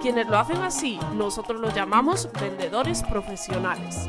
Quienes lo hacen así, nosotros los llamamos vendedores profesionales.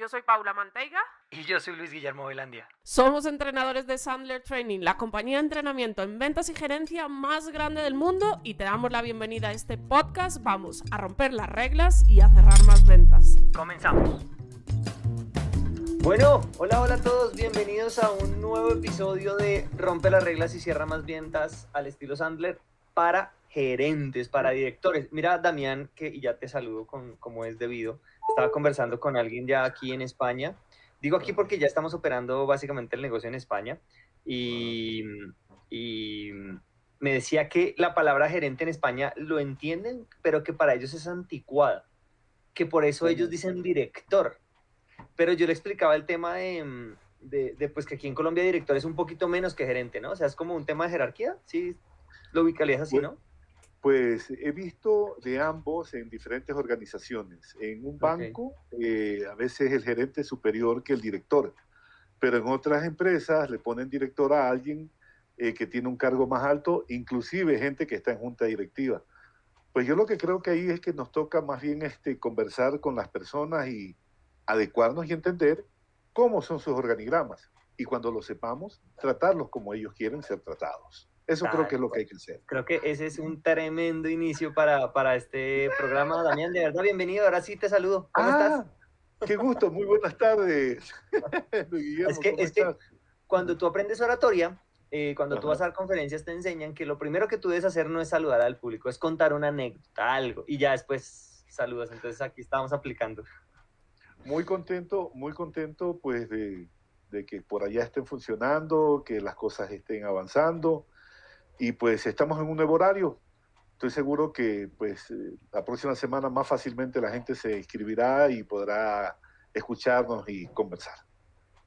Yo soy Paula Manteiga. Y yo soy Luis Guillermo Velandia. Somos entrenadores de Sandler Training, la compañía de entrenamiento en ventas y gerencia más grande del mundo y te damos la bienvenida a este podcast. Vamos a romper las reglas y a cerrar más ventas. Comenzamos. Bueno, hola, hola a todos, bienvenidos a un nuevo episodio de Rompe las reglas y cierra más ventas al estilo Sandler para gerentes, para directores. Mira, Damián, que ya te saludo con, como es debido estaba conversando con alguien ya aquí en España. Digo aquí porque ya estamos operando básicamente el negocio en España y, y me decía que la palabra gerente en España lo entienden, pero que para ellos es anticuada, que por eso ellos dicen director. Pero yo le explicaba el tema de, de, pues que aquí en Colombia director es un poquito menos que gerente, ¿no? O sea, es como un tema de jerarquía, sí, lo ubicarías así, ¿no? Pues he visto de ambos en diferentes organizaciones. En un banco, eh, a veces el gerente es superior que el director, pero en otras empresas le ponen director a alguien eh, que tiene un cargo más alto, inclusive gente que está en junta directiva. Pues yo lo que creo que ahí es que nos toca más bien este, conversar con las personas y adecuarnos y entender cómo son sus organigramas. Y cuando lo sepamos, tratarlos como ellos quieren ser tratados. Eso creo que es lo que hay que hacer. Creo que ese es un tremendo inicio para, para este programa. Damián, de verdad, bienvenido. Ahora sí te saludo. ¿Cómo ah, estás? Qué gusto, muy buenas tardes. es que, es que cuando tú aprendes oratoria, eh, cuando tú vas a dar conferencias, te enseñan que lo primero que tú debes hacer no es saludar al público, es contar una anécdota, algo, y ya después saludas. Entonces aquí estamos aplicando. Muy contento, muy contento, pues, de, de que por allá estén funcionando, que las cosas estén avanzando y pues estamos en un nuevo horario. Estoy seguro que pues eh, la próxima semana más fácilmente la gente se inscribirá y podrá escucharnos y conversar.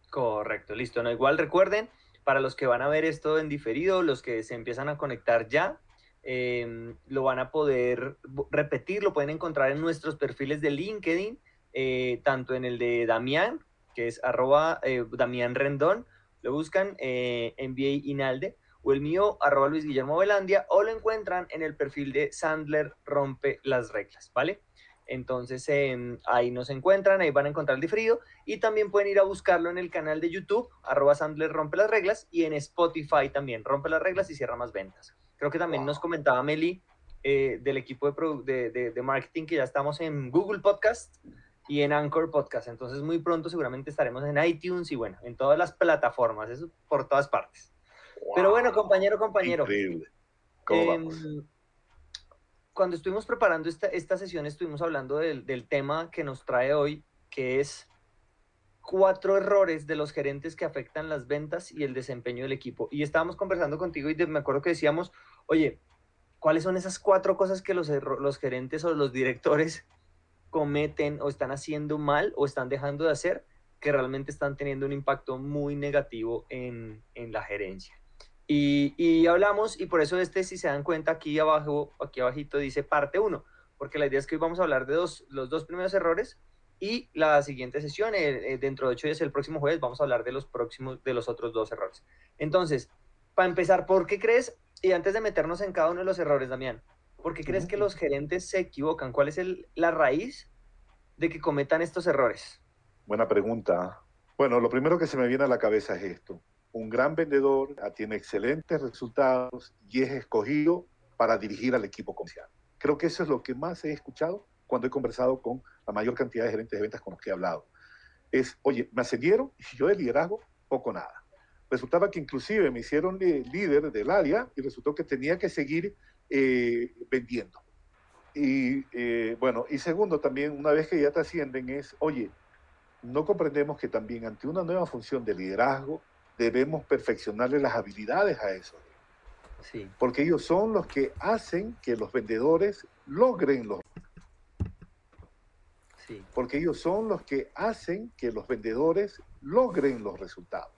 Correcto, listo. No, igual recuerden, para los que van a ver esto en diferido, los que se empiezan a conectar ya, em, lo van a poder repetir, lo pueden encontrar en nuestros perfiles de LinkedIn, eh, tanto en el de Damián, que es arroba eh, Damián Rendón, lo buscan eh, MBA Inalde, o el mío, arroba Luis Guillermo Velandia, o lo encuentran en el perfil de Sandler Rompe las Reglas, ¿vale? Entonces em, ahí nos encuentran, ahí van a encontrar el diferido y también pueden ir a buscarlo en el canal de YouTube, arroba Sandler Rompe las Reglas y en Spotify también, Rompe las Reglas y cierra más ventas. Creo que también nos comentaba Meli eh, del equipo de, de, de, marketing que ya estamos en Google Podcast y en Anchor Podcast, entonces muy pronto seguramente estaremos en iTunes y bueno, en todas las plataformas, eso por todas partes. Pero bueno, compañero, compañero. Increíble. Em, cuando estuvimos preparando esta, esta sesión, estuvimos hablando del, del, tema que nos trae hoy, que es cuatro errores de los gerentes que afectan las ventas y el desempeño del equipo. Y estábamos conversando contigo y me acuerdo que decíamos, oye, ¿cuáles son esas cuatro cosas que los, los gerentes o los directores cometen o están haciendo mal o están dejando de hacer que realmente están teniendo un impacto muy negativo en, en la gerencia? Y, hablamos, y por eso este, si se dan cuenta, aquí abajo, aquí abajito dice parte 1, porque la idea es que hoy vamos a hablar de dos, los dos primeros errores y la siguiente sesión, eh, eh, dentro de ocho días, el próximo jueves, vamos a hablar de los próximos, de los otros dos errores. Entonces, para empezar, ¿por qué crees, y antes de meternos en cada uno de los errores, Damián, ¿por qué crees que los gerentes se equivocan? ¿Cuál es el, la raíz de que cometan estos errores? Buena pregunta. Bueno, lo primero que se me viene a la cabeza es esto un gran vendedor, tiene excelentes resultados y es escogido para dirigir al equipo comercial. Creo que eso es lo que más he escuchado cuando he conversado con la mayor cantidad de gerentes de ventas con los que he hablado. Es, oye, me ascendieron y yo de liderazgo, poco nada. Resultaba que inclusive me hicieron líder del área y resultó que tenía que seguir eh, vendiendo. Y eh, bueno, y segundo también, una vez que ya te ascienden es, oye, no comprendemos que también ante una nueva función de liderazgo debemos perfeccionarle las habilidades a eso. Sí. Porque ellos son los que hacen que los vendedores logren los sí. Porque ellos son los que hacen que los vendedores logren los resultados.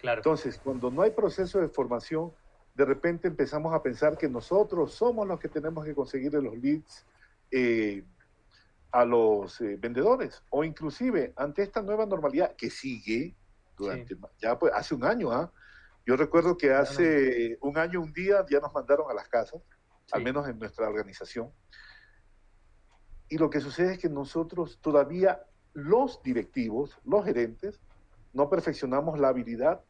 Claro. Entonces, cuando no hay proceso de formación, de repente empezamos a pensar que nosotros somos los que tenemos que conseguir los leads eh, a los eh, vendedores. O inclusive ante esta nueva normalidad que sigue durante ya pues hace un año ¿ah? yo recuerdo que hace un año un día ya nos mandaron a las casas al menos en nuestra organización. Y lo que sucede es que nosotros todavía los directivos los gerentes no perfeccionamos la habilidad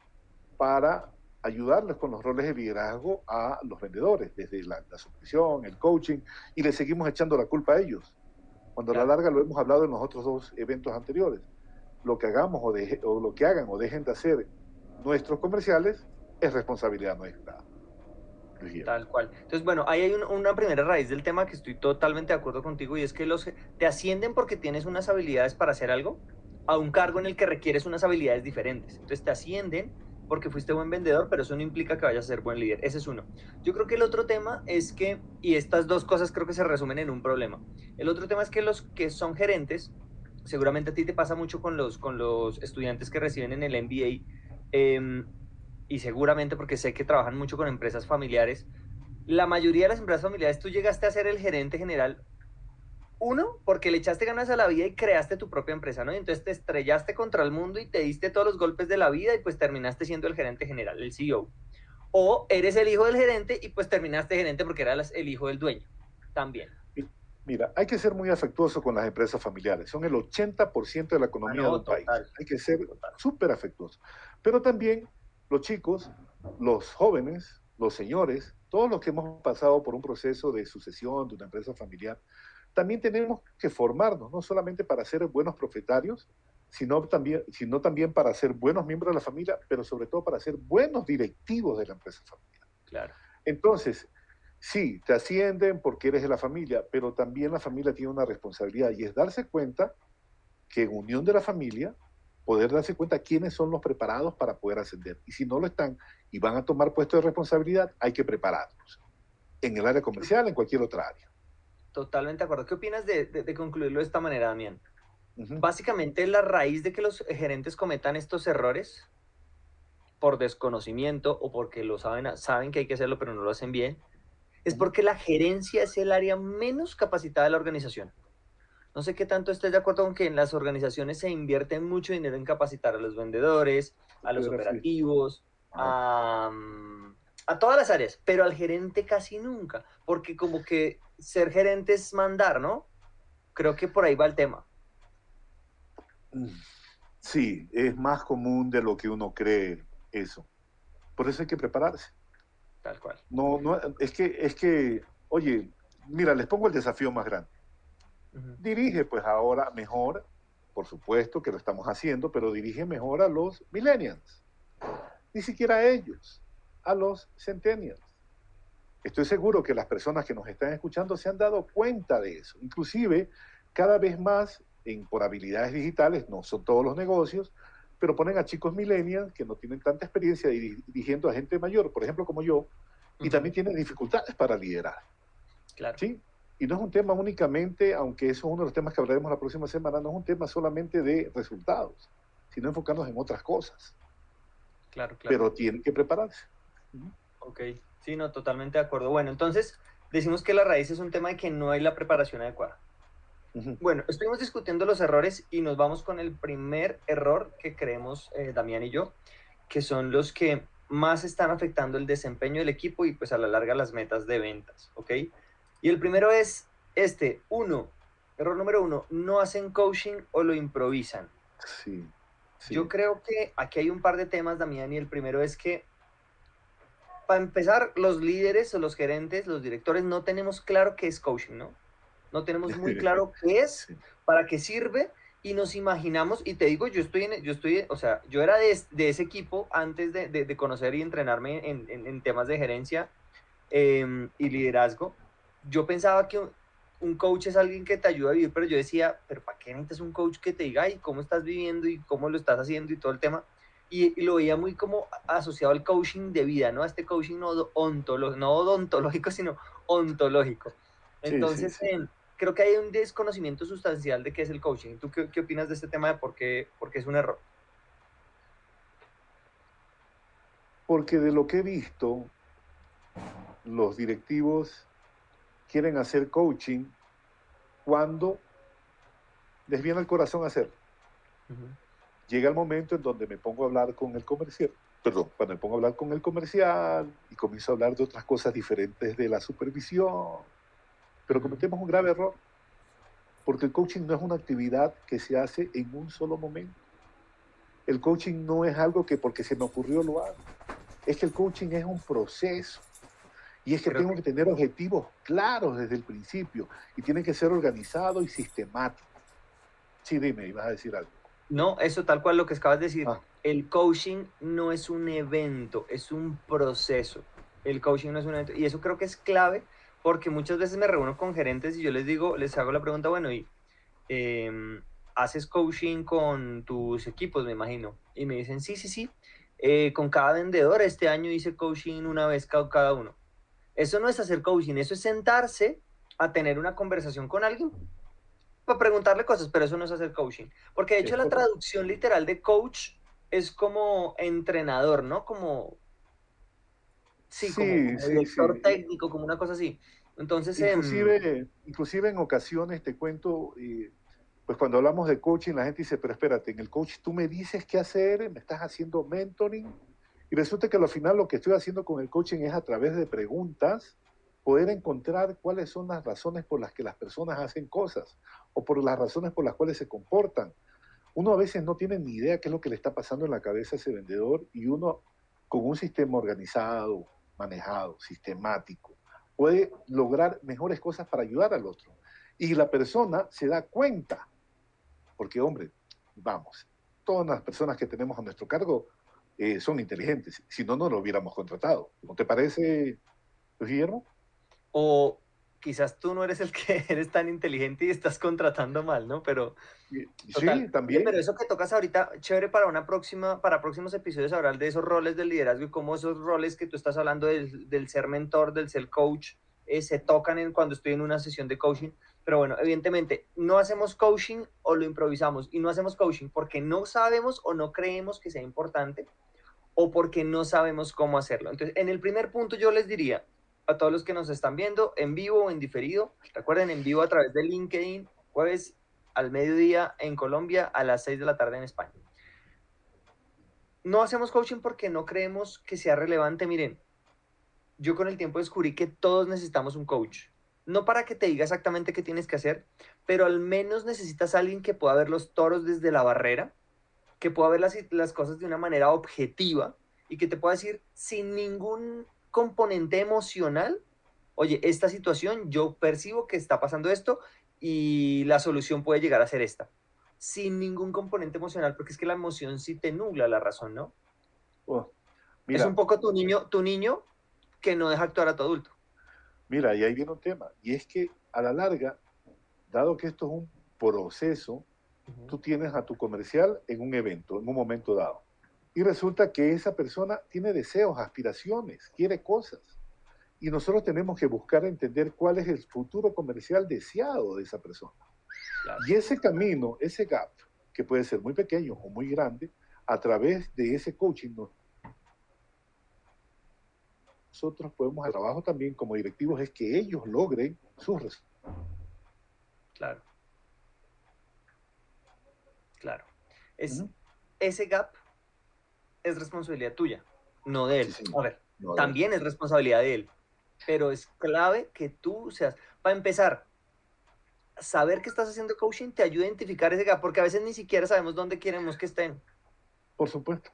para ayudarles con los roles de liderazgo a los vendedores, desde la, la el coaching, y le seguimos echando la culpa a ellos. Cuando a la larga lo hemos hablado en los otros dos eventos anteriores. Lo que hagamos o, o lo que hagan o dejen de hacer nuestros comerciales es responsabilidad nuestra. Tal cual. Entonces, bueno, ahí hay una primera raíz del tema que estoy totalmente de acuerdo contigo y es que los te ascienden porque tienes unas habilidades para hacer algo a un cargo en el que requieres unas habilidades diferentes. Entonces te ascienden porque fuiste buen vendedor, pero eso no implica que vayas a ser buen líder. Ese es uno. Yo creo que el otro tema es que, y estas dos cosas creo que se resumen en un problema. El otro tema es que los que son gerentes, seguramente a ti te pasa mucho con los, con los estudiantes que reciben en el MBA, em, y seguramente porque sé que trabajan mucho con empresas familiares, la mayoría de las empresas familiares tú llegaste a ser el gerente general uno, porque le echaste ganas a la vida y creaste tu propia empresa, ¿no? Y entonces te estrellaste contra el mundo y te diste todos los golpes de la vida y pues terminaste siendo el gerente general, el CEO. O eres el hijo del gerente y pues terminaste gerente porque eras el hijo del dueño, también. Mira, hay que ser muy afectuoso con las empresas familiares. Son el 80% de la economía del país. Hay que ser súper afectuoso. Pero también los chicos, los jóvenes, los señores, todos los que hemos pasado por un proceso de sucesión de una empresa familiar, también tenemos que formarnos, no solamente para ser buenos propietarios, sino también, sino también para ser buenos miembros de la familia, pero sobre todo para ser buenos directivos de la empresa familiar. Claro. Entonces, sí, te ascienden porque eres de la familia, pero también la familia tiene una responsabilidad y es darse cuenta que en unión de la familia, poder darse cuenta quiénes son los preparados para poder ascender. Y si no lo están y van a tomar puestos de responsabilidad, hay que prepararlos en el área comercial, en cualquier otra área. Totalmente de acuerdo. ¿Qué opinas de, concluirlo de esta manera, Damián? Básicamente la raíz de que los gerentes cometan estos errores por desconocimiento o porque lo saben, saben que hay que hacerlo pero no lo hacen bien, es porque la gerencia es el área menos capacitada de la organización. No sé qué tanto estés de acuerdo con que en las organizaciones se invierte mucho dinero en capacitar a los vendedores, a los operativos, a, a todas las áreas, pero al gerente casi nunca, porque como que ser gerente es mandar, ¿no? Creo que por ahí va el tema. Sí, es más común de lo que uno cree eso. Por eso hay que prepararse. Tal cual. No, no, es que, es que, oye, mira, les pongo el desafío más grande. Dirige pues ahora mejor, por supuesto que lo estamos haciendo, pero dirige mejor a los millennials. Ni siquiera a ellos, a los centennials. Estoy seguro que las personas que nos están escuchando se han dado cuenta de eso. Inclusive, cada vez más, en, por habilidades digitales, no son todos los negocios, pero ponen a chicos millennials que no tienen tanta experiencia dirigiendo a gente mayor, por ejemplo, como yo, y también tienen dificultades para liderar. Claro. ¿Sí? Y no es un tema únicamente, aunque eso es uno de los temas que hablaremos la próxima semana, no es un tema solamente de resultados, sino enfocarnos en otras cosas. Claro, claro. Pero tienen que prepararse. Ok. Sí, no, totalmente de acuerdo. Bueno, entonces decimos que la raíz es un tema de que no hay la preparación adecuada. Bueno, estuvimos discutiendo los errores y nos vamos con el primer error que creemos eh, Damián y yo, que son los que más están afectando el desempeño del equipo y pues a la larga las metas de ventas, ¿ok? Y el primero es este, uno, error número uno, no hacen coaching o lo improvisan. Sí, sí. Yo creo que aquí hay un par de temas, Damián, y el primero es que para empezar, los líderes o los gerentes, los directores, no tenemos claro qué es coaching, ¿no? No tenemos muy claro qué es, para qué sirve y nos imaginamos, y te digo, yo estoy, en, yo estoy, o sea, yo era de, de ese equipo antes de, de, conocer y entrenarme en, en, temas de gerencia em, y liderazgo. Yo pensaba que un coach es alguien que te ayuda a vivir, pero yo decía, pero ¿para qué necesitas un coach que te diga, y cómo estás viviendo y cómo lo estás haciendo y todo el tema? Y, lo veía muy como asociado al coaching de vida, ¿no? A este coaching no, ontológico, no odontológico, sino ontológico. Entonces, em, creo que hay un desconocimiento sustancial de qué es el coaching. ¿Tú qué, qué opinas de este tema de por qué, por qué es un error? Porque de lo que he visto, los directivos quieren hacer coaching cuando les viene el corazón hacer. Llega el momento en donde me pongo a hablar con el comercial, perdón, cuando me pongo a hablar con el comercial y comienzo a hablar de otras cosas diferentes de la supervisión, pero cometemos un grave error, porque el coaching no es una actividad que se hace en un solo momento. El coaching no es algo que porque se me ocurrió lo hago. Es que el coaching es un proceso. Y es que tengo que... tener objetivos claros desde el principio y tienen que ser organizados y sistemáticos. Sí, dime, ibas a decir algo. No, eso tal cual lo que acabas de decir. Ah. El coaching no es un evento, es un proceso. El coaching no es un evento. Y eso creo que es clave porque muchas veces me reúno con gerentes y yo les digo, les hago la pregunta, bueno, y em, haces coaching con tus equipos, me imagino. Y me dicen, sí, sí, sí, eh, con cada vendedor este año hice coaching una vez cada uno. Eso no es hacer coaching, eso es sentarse a tener una conversación con alguien para preguntarle cosas, pero eso no es hacer coaching. Porque de hecho la traducción literal de coach es como entrenador, ¿no? Como Sí, como director técnico, como una cosa así. Entonces, inclusive, inclusive en ocasiones te cuento, pues cuando hablamos de coaching, la gente dice, pero espérate, en el coach tú me dices qué hacer, me estás haciendo mentoring, y resulta que al final lo que estoy haciendo con el coaching es a través de preguntas poder encontrar cuáles son las razones por las que las personas hacen cosas o por las razones por las cuales se comportan. Uno a veces no tiene ni idea qué es lo que le está pasando en la cabeza a ese vendedor y uno con un sistema organizado, manejado, sistemático, puede lograr mejores cosas para ayudar al otro. Y la persona se da cuenta, porque hombre, vamos, todas las personas que tenemos a nuestro cargo eh, son inteligentes, si no, no lo hubiéramos contratado. ¿No te parece, Guillermo? O quizás tú no eres el que eres tan inteligente y estás contratando mal, ¿no? Pero sí, también. Pero eso que tocas ahorita, chévere para una próxima, para próximos episodios hablar de esos roles del liderazgo y cómo esos roles que tú estás hablando del, del ser mentor, del ser coach, eh, se tocan en, cuando estoy en una sesión de coaching. Pero bueno, evidentemente, no hacemos coaching o lo improvisamos. Y no hacemos coaching porque no sabemos o no creemos que sea importante o porque no sabemos cómo hacerlo. Entonces, en el primer punto yo les diría, a todos los que nos están viendo en vivo o en diferido. Recuerden, en vivo a través de LinkedIn, jueves al mediodía en Colombia, a las 6 de la tarde en España. No hacemos coaching porque no creemos que sea relevante. Miren, yo con el tiempo descubrí que todos necesitamos un coach. No para que te diga exactamente qué tienes que hacer, pero al menos necesitas alguien que pueda ver los toros desde la barrera, que pueda ver las, las cosas de una manera objetiva y que te pueda decir sin ningún componente emocional, oye, esta situación, yo percibo que está pasando esto y la solución puede llegar a ser esta, sin ningún componente emocional, porque es que la emoción sí te nubla la razón, ¿no? Oh, es un poco tu niño, tu niño que no deja actuar a tu adulto. Mira, y ahí viene un tema, y es que a la larga, dado que esto es un proceso, tú tienes a tu comercial en un evento, en un momento dado. Y resulta que esa persona tiene deseos, aspiraciones, quiere cosas. Y nosotros tenemos que buscar entender cuál es el futuro comercial deseado de esa persona. Y ese camino, ese gap, que puede ser muy pequeño o muy grande, a través de ese coaching, nosotros podemos, el trabajo también como directivos es que ellos logren sus resultados. Claro. Claro. Es, Ese gap es responsabilidad tuya, no de él. a ver, también es responsabilidad de él, pero es clave que tú seas, para empezar, saber que estás haciendo coaching te ayuda a identificar ese gap, porque a veces ni siquiera sabemos dónde queremos que estén. Por supuesto.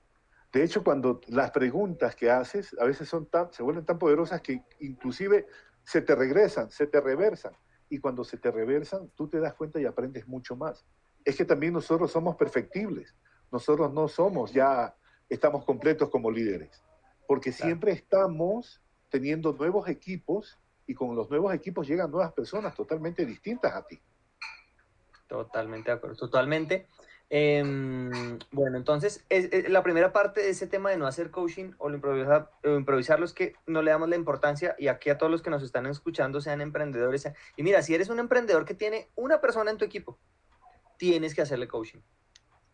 De hecho, cuando las preguntas que haces a veces son tan, se vuelven tan poderosas que inclusive se te regresan, se te reversan. Y cuando se te reversan, tú te das cuenta y aprendes mucho más. es que también nosotros somos perfectibles. Nosotros no somos ya, estamos completos como líderes, porque siempre estamos teniendo nuevos equipos y con los nuevos equipos llegan nuevas personas totalmente distintas a ti. Totalmente de acuerdo, totalmente. Em, bueno, entonces, es, la primera parte de ese tema de no hacer coaching o, improvisar, o improvisarlo es que no le damos la importancia y aquí a todos los que nos están escuchando sean emprendedores. Y mira, si eres un emprendedor que tiene una persona en tu equipo, tienes que hacerle coaching.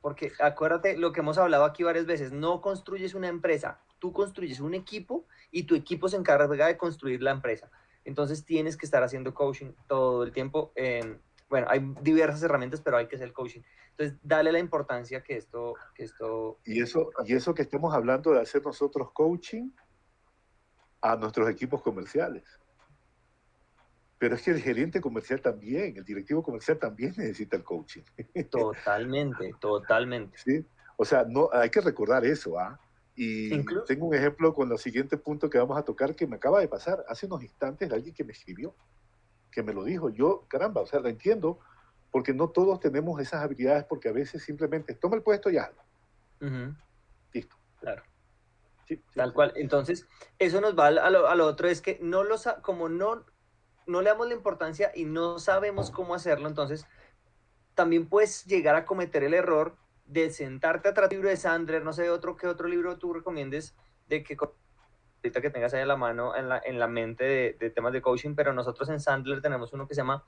Porque acuérdate lo que hemos hablado aquí varias veces, no construyes una empresa, tú construyes un equipo y tu equipo se encarga de construir la empresa. Entonces tienes que estar haciendo coaching todo el tiempo. bueno, hay diversas herramientas, pero hay que hacer coaching. Entonces, dale la importancia que esto... Que esto y, eso, y eso que estemos hablando de hacer nosotros coaching a nuestros equipos comerciales. Pero es que el gerente comercial también, el directivo comercial también necesita el coaching. Totalmente, totalmente. ¿Sí? O sea, no, hay que recordar eso, ¿ah? Y tengo un ejemplo con el siguiente punto que vamos a tocar que me acaba de pasar hace unos instantes de alguien que me escribió, que me lo dijo. Yo, caramba, o sea, lo entiendo, porque no todos tenemos esas habilidades, porque a veces simplemente toma el puesto y hazlo. Listo. Claro. Tal cual. Entonces, eso nos va a lo, a lo, otro, es que no lo como no, no le damos la importancia y no sabemos cómo hacerlo, entonces también puedes llegar a cometer el error de sentarte atrás del libro de Sandler, no sé otro qué otro libro tú recomiendes de que ahorita que tengas ahí a la mano en la, en la mente de, de, temas de coaching, pero nosotros en Sandler tenemos uno que se llama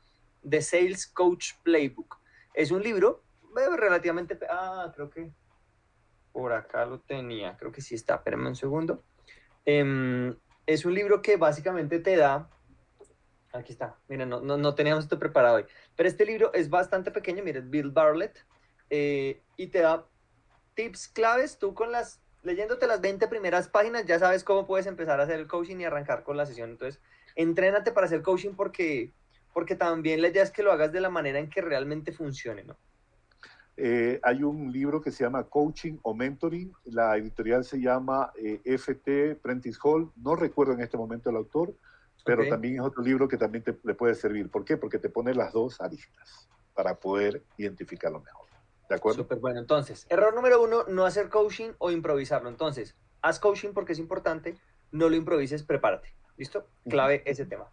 The Sales Coach Playbook. Es un libro eh, relativamente, ah, creo que por acá lo tenía, creo que sí está, espérame un segundo. Em, es un libro que básicamente te da Aquí está. Miren, no, no, no, teníamos esto preparado hoy. Pero este libro es bastante pequeño. Miren, Bill Bartlett. Eh, y te da tips claves. Tú con las, leyéndote las 20 primeras páginas, ya sabes cómo puedes empezar a hacer el coaching y arrancar con la sesión. Entonces, entrénate para hacer coaching porque, porque también la idea es que lo hagas de la manera en que realmente funcione, ¿no? Eh, hay un libro que se llama Coaching o Mentoring. La editorial se llama eh, FT Prentice Hall. No recuerdo en este momento el autor, pero también es otro libro que también te, le puede servir. ¿Por qué? Porque te pone las dos aristas para poder identificarlo mejor. ¿De acuerdo? Súper bueno. Entonces, error número uno, no hacer coaching o improvisarlo. Entonces, haz coaching porque es importante, no lo improvises, prepárate. ¿Listo? Clave ese tema.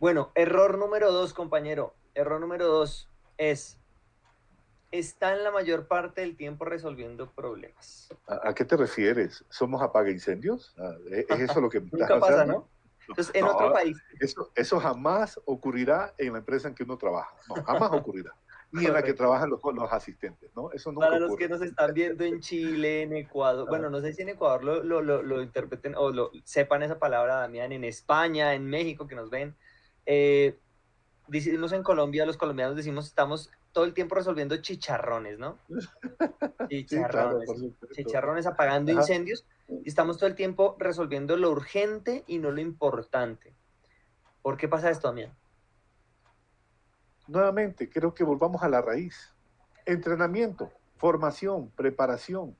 Bueno, error número dos, compañero. Error número dos es, está en la mayor parte del tiempo resolviendo problemas. ¿A, qué te refieres? ¿Somos apaga incendios? Ah, ¿e-, ¿Es eso lo que Nunca pasa, ¿no? Entonces, en otro país. Eso, eso jamás ocurrirá en la empresa en que uno trabaja. No, jamás ocurrirá ni en la que trabajan los, los asistentes, ¿no? Eso Para los que nos están viendo en Chile, en Ecuador, bueno, no sé si en Ecuador lo, lo, lo, lo interpreten o lo, sepan esa palabra, Damián, en España, en México, que nos ven. Eh, decimos en Colombia, los colombianos decimos, estamos todo el tiempo resolviendo chicharrones, ¿no? Chicharrones, chicharrones apagando incendios, y estamos todo el tiempo resolviendo lo urgente y no lo importante. ¿Por qué pasa esto, Damián? nuevamente, creo que volvamos a la raíz. Entrenamiento, formación, preparación.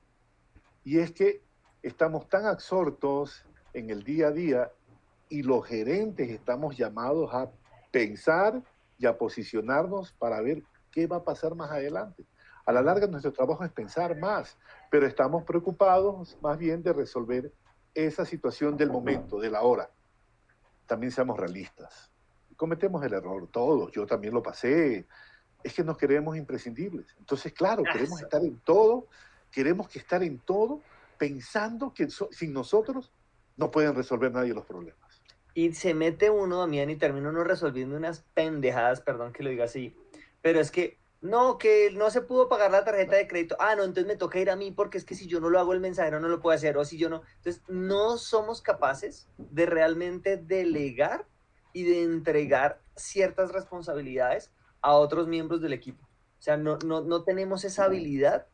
Y es que estamos tan absortos en el día a día y los gerentes estamos llamados a pensar y a posicionarnos para ver qué va a pasar más adelante. A la larga nuestro trabajo es pensar más, pero estamos preocupados más bien de resolver esa situación del momento, de la hora. También seamos realistas cometemos el error todos, yo también lo pasé, es que nos creemos imprescindibles. Entonces, claro, queremos estar en todo, queremos que estar en todo pensando que sin nosotros no pueden resolver nadie los problemas. Y se mete uno, Damián, y termina uno resolviendo unas pendejadas, perdón que lo diga así, pero es que no, que no se pudo pagar la tarjeta de crédito. Ah, no, entonces me toca ir a mí porque es que si yo no lo hago el mensajero no lo puede hacer o si yo no. Entonces, no somos capaces de realmente delegar y de entregar ciertas responsabilidades a otros miembros del equipo. O sea, no, no, tenemos esa habilidad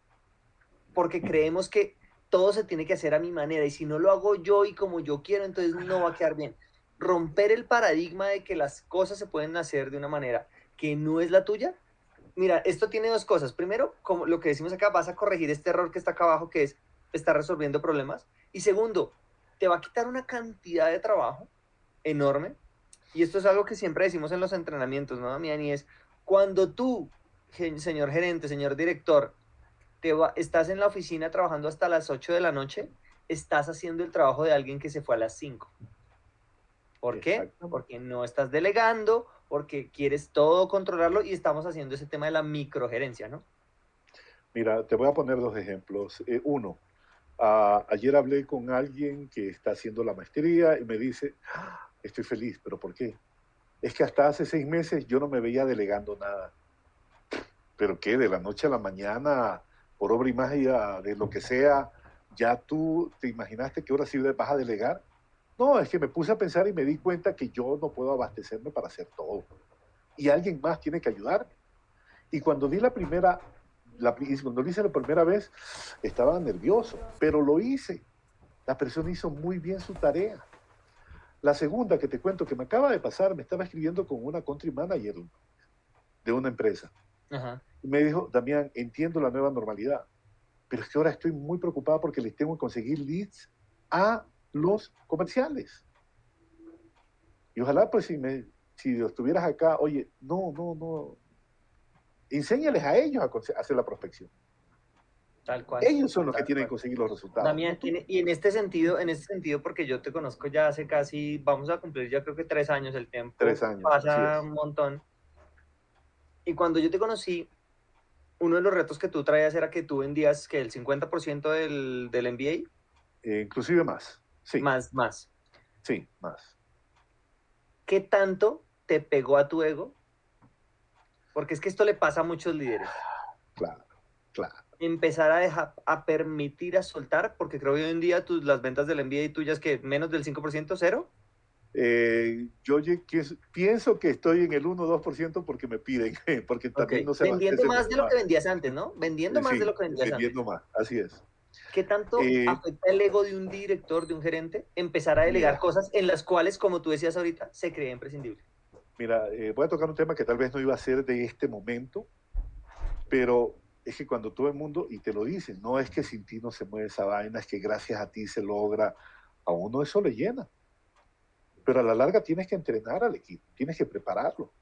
porque creemos que todo se tiene que hacer a mi manera y si no lo hago yo y como yo quiero, entonces no va a quedar bien. Romper el paradigma de que las cosas se pueden hacer de una manera que no es la tuya. Mira, esto tiene dos cosas. Primero, como lo que decimos acá, vas a corregir este error que está acá abajo, que es estar resolviendo problemas. Y segundo, te va a quitar una cantidad de trabajo enorme y esto es algo que siempre decimos en los entrenamientos, ¿no, Damián? Y es, cuando tú señor gerente, señor director, te va, estás en la oficina trabajando hasta las 8 de la noche, estás haciendo el trabajo de alguien que se fue a las 5. ¿Por qué? Porque no estás delegando, porque quieres todo controlarlo y estamos haciendo ese tema de la microgerencia, ¿no? Mira, te voy a poner dos ejemplos. Eh, uno, ayer hablé con alguien que está haciendo la maestría y me dice, ah, estoy feliz, pero ¿por qué? Es que hasta hace seis meses yo no me veía delegando nada. ¿Pero qué? De la noche a la mañana, por obra y magia, de lo que sea, ya tú te imaginaste que ahora sí vas a delegar. No, es que me puse a pensar y me di cuenta que yo no puedo abastecerme para hacer todo. Y alguien más tiene que ayudarme. Y cuando di la primera la, cuando lo hice la primera vez, estaba nervioso, pero lo hice. La persona hizo muy bien su tarea. La segunda que te cuento que me acaba de pasar, me estaba escribiendo con una country manager de una empresa. Y me dijo, Damián, entiendo la nueva normalidad, pero es que ahora estoy muy preocupada porque les tengo que conseguir leads a los comerciales. Y ojalá, pues, si, me, si estuvieras acá, oye, no, no, no, enséñales a ellos a hacer la prospección. Tal cual. Ellos son los que tienen que conseguir los resultados. También, y en este sentido, en este sentido, porque yo te conozco ya hace casi, vamos a cumplir ya creo que tres años el tiempo. Tres años. Pasa un montón. Y cuando yo te conocí, uno de los retos que tú traías era que tú vendías que el 50% del, del MBA. Eh, inclusive más. Sí. Más, más. Sí, más. ¿Qué tanto te pegó a tu ego porque es que esto le pasa a muchos líderes. Claro, claro. Empezar a dejar, a permitir, a soltar, porque creo que hoy en día tus, las ventas del y tuyas que menos del 5%, cero. Eh, yo pienso que estoy en el 1-2% porque me piden, porque también no se Vendiendo más de lo que vendías antes, ¿no? Vendiendo más de lo que vendías vendiendo más, así es. ¿Qué tanto eh, afecta el ego de un director, de un gerente, empezar a delegar cosas en las cuales, como tú decías ahorita, se cree imprescindible? Mira, eh, voy a tocar un tema que tal vez no iba a ser de este momento, pero es que cuando todo el mundo, y te lo dicen, no es que sin ti no se mueve esa vaina, es que gracias a ti se logra, a uno eso le llena. Pero a la larga tienes que entrenar al equipo, tienes que prepararlo.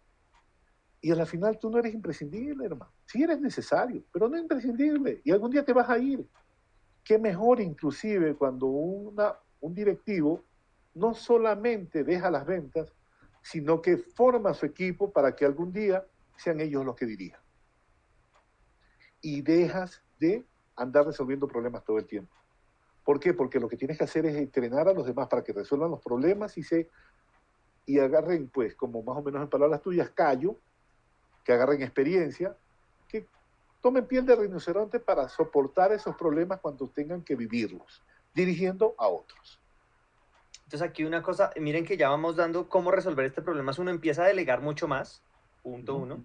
Y a la final tú no eres imprescindible, hermano. Sí eres necesario, pero no imprescindible. Y algún día te vas a ir. Qué mejor inclusive cuando una, un directivo no solamente deja las ventas, sino que forma su equipo para que algún día sean ellos los que dirijan. Y dejas de andar resolviendo problemas todo el tiempo. ¿Por qué? Porque lo que tienes que hacer es entrenar a los demás para que resuelvan los problemas y se y agarren, pues, como más o menos en palabras tuyas, callo, que agarren experiencia, tomen piel de rinoceronte para soportar esos problemas cuando tengan que vivirlos, dirigiendo a otros. Entonces aquí una cosa, miren que ya vamos dando cómo resolver este problema. Uno empieza a delegar mucho más, punto uno.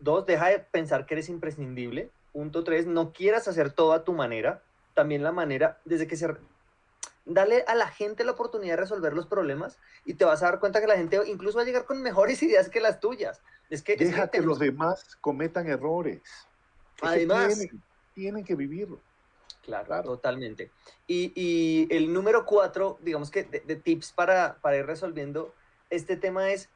Dos, deja de pensar que eres imprescindible. Punto tres, no quieras hacer todo a tu manera. También la manera, desde que se... Dale a la gente la oportunidad de resolver los problemas y te vas a dar cuenta que la gente incluso va a llegar con mejores ideas que las tuyas. Es que, Deja que, los demás cometan errores. Además, tienen que vivirlo. Claro, totalmente. Y, el número cuatro, digamos que de, tips para, para, ir resolviendo este tema es...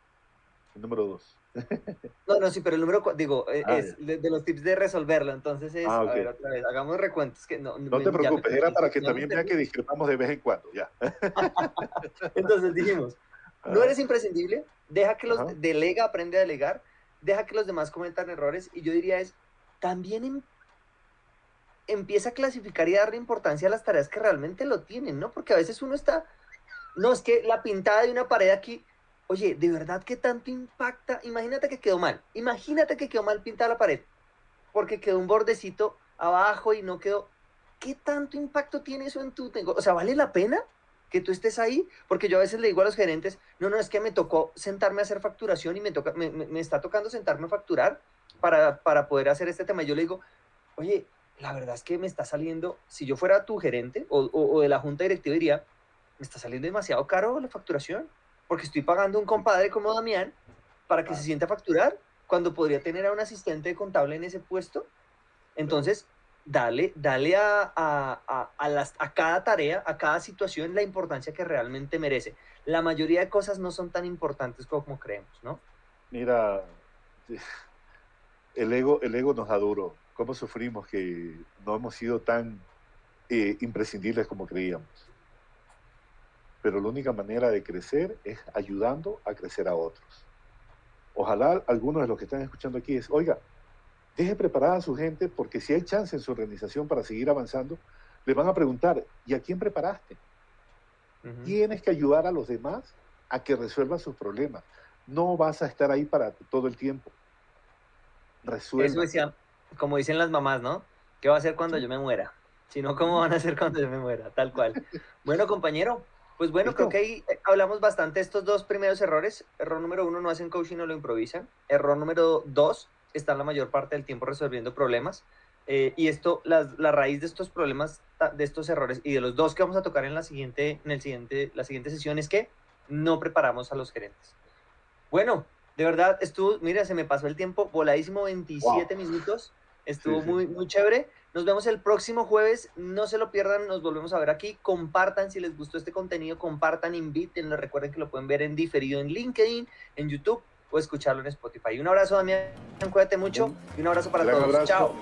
El número dos. no, no, sí, pero el número cuatro, digo, e, ah, es de, los tips de resolverlo. Entonces es, ah, a ver, otra vez, hagamos recuentos. Que no, no te preocupes, era para que también vea que discrepamos de vez en cuando, ya. Entonces dijimos, no eres imprescindible, deja que los, delega, aprende a delegar, deja que los demás cometan errores y yo diría es, también empieza a clasificar y darle importancia a las tareas que realmente lo tienen, ¿no? Porque a veces uno está, no, es que la pintada de una pared aquí, oye, ¿de verdad qué tanto impacta? Imagínate que quedó mal, imagínate que quedó mal pintada la pared, porque quedó un bordecito abajo y no quedó. ¿Qué tanto impacto tiene eso en tu negocio? O sea, ¿vale la pena que tú estés ahí? Porque yo a veces le digo a los gerentes, no, no, es que me tocó sentarme a hacer facturación y me, toca, me está tocando sentarme a facturar para, para poder hacer este tema. Yo le digo, oye, la verdad es que me está saliendo, si yo fuera tu gerente o, de la junta directiva diría, me está saliendo demasiado caro la facturación, porque estoy pagando a un compadre como Damián para que se sienta a facturar, cuando podría tener a un asistente contable en ese puesto. Entonces, dale, dale a, a, las, a cada tarea, a cada situación la importancia que realmente merece. La mayoría de cosas no son tan importantes como creemos, ¿no? Mira, el ego, el ego nos da duro. ¿Cómo sufrimos que no hemos sido tan eh, imprescindibles como creíamos? Pero la única manera de crecer es ayudando a crecer a otros. Ojalá algunos de los que están escuchando aquí es, oiga, deje preparada a su gente porque si hay chance en su organización para seguir avanzando, le van a preguntar, ¿y a quién preparaste? Tienes que ayudar a los demás a que resuelvan sus problemas. No vas a estar ahí para todo el tiempo. Resuelva. Eso como dicen las mamás, ¿no? ¿Qué va a hacer cuando yo me muera? Si no, ¿cómo van a hacer cuando yo me muera? Tal cual. Bueno, compañero, pues bueno, creo que ahí eh, hablamos bastante de estos dos primeros errores. Error número uno, no hacen coaching, no lo improvisan. Error número dos, están la mayor parte del tiempo resolviendo problemas. Eh, y esto, la, la, raíz de estos problemas, de estos errores y de los dos que vamos a tocar en la siguiente, en el siguiente, la siguiente sesión es que no preparamos a los gerentes. Bueno, de verdad, estuvo, mira, se me pasó el tiempo voladísimo, 27 minutos. Estuvo muy, muy chévere. Nos vemos el próximo jueves. No se lo pierdan. Nos volvemos a ver aquí. Compartan si les gustó este contenido. Compartan, invítenlo. Recuerden que lo pueden ver en diferido en LinkedIn, en YouTube o escucharlo en Spotify. Un abrazo, Damián. Cuídate mucho y un abrazo para todos. Chao.